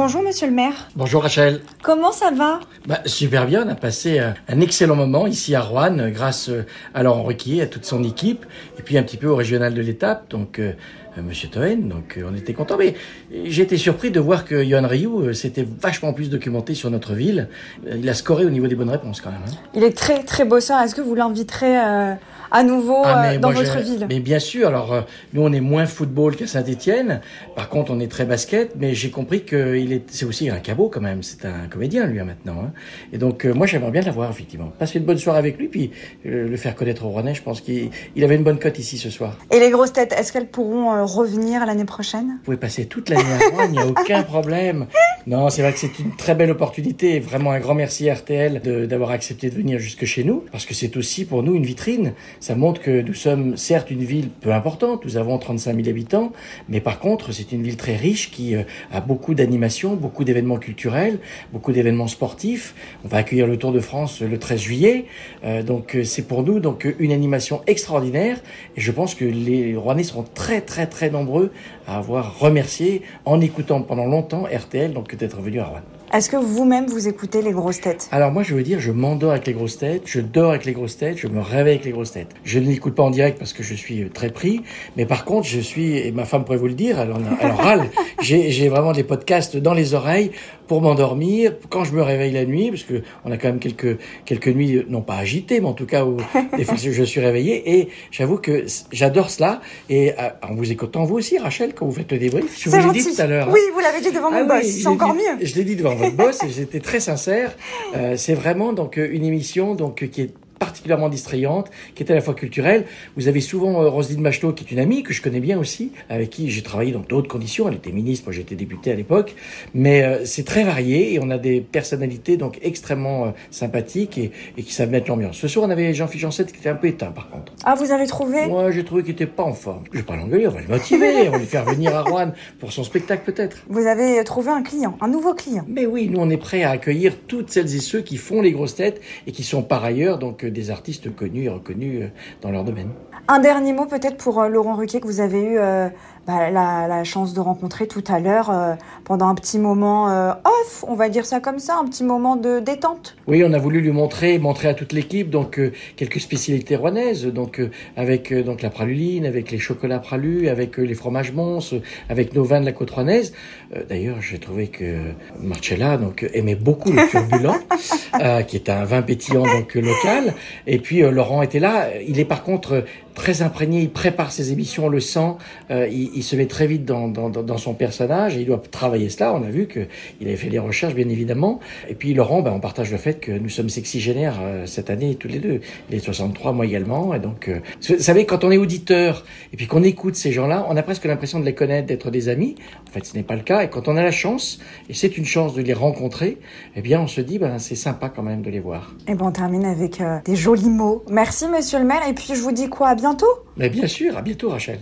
Bonjour monsieur le maire. Bonjour Rachel. Comment ça va? Bah, Super bien, on a passé euh, un excellent moment ici à Rouen euh, grâce euh, à Laurent Ruquier, à toute son équipe, et puis un petit peu au régional de l'étape, donc euh, Monsieur Toen, donc on était content. Mais j'ai été surpris de voir que Yohan Ryu s'était vachement plus documenté sur notre ville. Il a scoré au niveau des bonnes réponses quand même. Hein. Il est très très bosseur. Est-ce que vous l'inviterez euh, à nouveau Ah, euh, dans votre ville? Mais bien sûr, alors nous on est moins football qu'à Saint-Etienne, par contre on est très basket, mais j'ai compris que il est, c'est aussi un cabot quand même, c'est un comédien lui hein, maintenant. hein. Et donc euh, moi j'aimerais bien l'avoir effectivement, passer une bonne soirée avec lui, puis euh, le faire connaître au Rouennais, je pense qu'il il avait une bonne cote ici ce soir. Et les grosses têtes, est-ce qu'elles pourront euh, revenir l'année prochaine? Vous pouvez passer toute l'année à Rouen, il n'y a aucun problème. Non, c'est vrai que c'est une très belle opportunité. Vraiment un grand merci à RTL d'avoir accepté de venir jusque chez nous, parce que c'est aussi pour nous une vitrine. Ça montre que nous sommes certes une ville peu importante, nous avons 35 000 habitants, mais par contre c'est une ville très riche qui a beaucoup d'animations, beaucoup d'événements culturels, beaucoup d'événements sportifs. On va accueillir le Tour de France le 13 juillet, Euh, donc euh, c'est pour nous donc une animation extraordinaire. Et je pense que les Rouennais seront très très très nombreux à avoir remercié en écoutant pendant longtemps RTL donc d'être venu à Rouen. Est-ce que vous-même vous écoutez les grosses têtes? Alors moi je veux dire, je m'endors avec les grosses têtes, je dors avec les grosses têtes, je me réveille avec les grosses têtes. Je ne l'écoute pas en direct parce que je suis euh, très pris, mais par contre je suis, et ma femme pourrait vous le dire, elle en, elle en râle, j'ai vraiment des podcasts dans les oreilles pour m'endormir, quand je me réveille la nuit, parce que on a quand même quelques, quelques nuits, non pas agitées, mais en tout cas où des fois je suis réveillé, et j'avoue que j'adore cela, et euh, en vous écoutant vous aussi Rachel, quand vous faites le débrief, je vous l'ai dit tout à l'heure. hein. Oui, vous l'avez dit devant mon Ah boss. oui, c'est encore dit- mieux. Je l'ai dit devant votre boss et j'étais très sincère. Euh, c'est vraiment donc une émission donc qui est particulièrement distrayante, qui est à la fois culturelle. Vous avez souvent euh, Roselyne Bachelot, qui est une amie que je connais bien aussi, avec qui j'ai travaillé dans d'autres conditions. Elle était ministre, moi j'étais député à l'époque. Mais euh, c'est très varié et on a des personnalités donc extrêmement euh, sympathiques et, et qui savent mettre l'ambiance. Ce soir, on avait Jean-Philippe Janssette qui était un peu éteint par contre. Ah, vous avez trouvé? Moi, j'ai trouvé qu'il était pas en forme. Je vais pas l'engueuler, on va le motiver, on va le faire venir à Rouen pour son spectacle peut-être. Vous avez trouvé un client, un nouveau client. Mais oui, nous on est prêts à accueillir toutes celles et ceux qui font les grosses têtes et qui sont par ailleurs donc des artistes connus et reconnus euh, dans leur domaine. Un dernier mot peut-être pour euh, Laurent Ruquier que vous avez eu euh, bah, la, la chance de rencontrer tout à l'heure euh, pendant un petit moment euh, off, on va dire ça comme ça, un petit moment de détente. Oui, on a voulu lui montrer, montrer à toute l'équipe donc quelques spécialités rouennaises, donc avec donc la praluline, avec les chocolats pralus, avec les fromages mons, avec nos vins de la côte rouennaise. D'ailleurs, j'ai trouvé que Marcella donc aimait beaucoup le turbulent, qui est un vin pétillant donc local. Et puis Laurent était là. Il est par contre très imprégné. Il prépare ses émissions, on le sent. Euh, il, il se met très vite dans, dans, dans son personnage et il doit travailler cela. On a vu que il avait fait des recherches, bien évidemment. Et puis Laurent, ben, on partage le fait que nous sommes sexygénaires euh, cette année tous les deux. Il est 63, moi également. Et donc, euh, vous savez, quand on est auditeur et puis qu'on écoute ces gens-là, on a presque l'impression de les connaître, d'être des amis. En fait, ce n'est pas le cas. Et quand on a la chance, et c'est une chance de les rencontrer, eh bien, on se dit, ben, c'est sympa quand même de les voir. Et ben on termine avec euh, des jolis mots. Merci monsieur le maire et puis je vous dis quoi? À Mais bien sûr, à bientôt, Rachel.